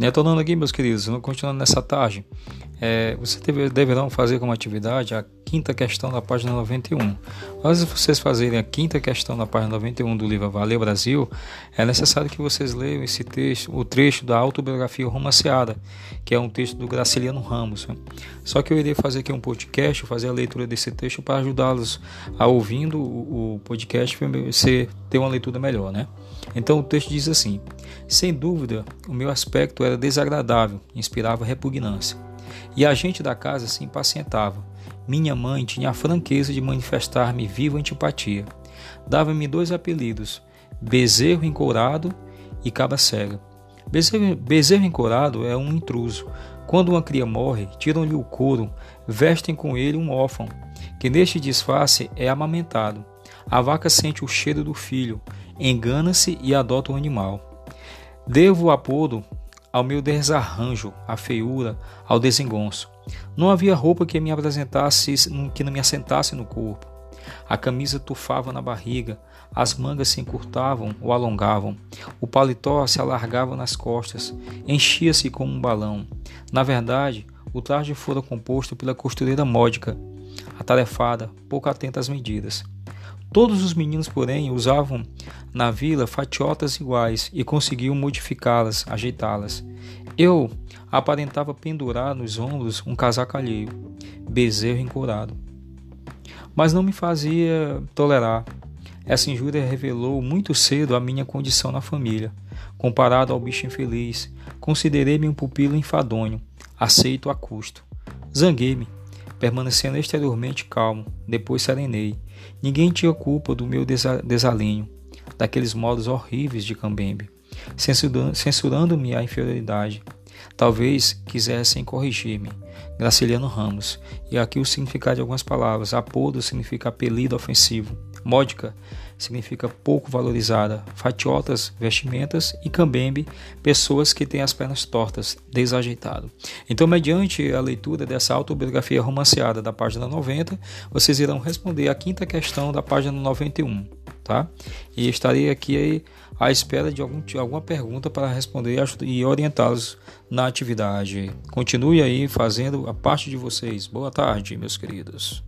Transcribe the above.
Retornando aqui, meus queridos, continuando nessa tarde, é, vocês deverão fazer como atividade a quinta questão da página 91. Antes de vocês fazerem a quinta questão da página 91 do livro Valeu Brasil, é necessário que vocês leiam esse texto, o trecho da autobiografia romanceada, que é um texto do Graciliano Ramos. Né? Só que eu irei fazer aqui um podcast, fazer a leitura desse texto para ajudá-los a ouvindo o podcast você ter uma leitura melhor, né? Então o texto diz assim: Sem dúvida, o meu aspecto era desagradável, inspirava repugnância. E a gente da casa se impacientava. Minha mãe tinha a franqueza de manifestar-me viva antipatia. Dava-me dois apelidos: Bezerro Encourado e Caba Cega. Bezerro, bezerro Encourado é um intruso. Quando uma cria morre, tiram-lhe o couro, vestem com ele um órfão, que neste disfarce é amamentado. A vaca sente o cheiro do filho, engana-se e adota o animal. Devo o apodo ao meu desarranjo, à feiura, ao desengonço. Não havia roupa que me apresentasse, que não me assentasse no corpo. A camisa tufava na barriga, as mangas se encurtavam ou alongavam, o paletó se alargava nas costas, enchia-se como um balão. Na verdade, o traje fora composto pela costureira módica, atarefada, pouco atenta às medidas. Todos os meninos, porém, usavam na vila fatiotas iguais e conseguiam modificá-las, ajeitá-las. Eu aparentava pendurar nos ombros um casaco alheio, bezerro encorado. Mas não me fazia tolerar. Essa injúria revelou muito cedo a minha condição na família. Comparado ao bicho infeliz, considerei-me um pupilo enfadonho, aceito a custo. Zanguei-me, permanecendo exteriormente calmo, depois serenei. Ninguém tinha culpa do meu desalinho, daqueles modos horríveis de Cambembe, censurando-me a inferioridade. Talvez quisessem corrigir-me. Graciliano Ramos. E aqui o significado de algumas palavras. Apodo significa apelido ofensivo. Módica significa pouco valorizada. Fatiotas, vestimentas. E cambembe, pessoas que têm as pernas tortas, desajeitado. Então, mediante a leitura dessa autobiografia romanceada da página 90, vocês irão responder a quinta questão da página 91. Tá? E estarei aqui à espera de, algum, alguma pergunta para responder e orientá-los na atividade. Continue aí fazendo a parte de vocês. Boa tarde, meus queridos.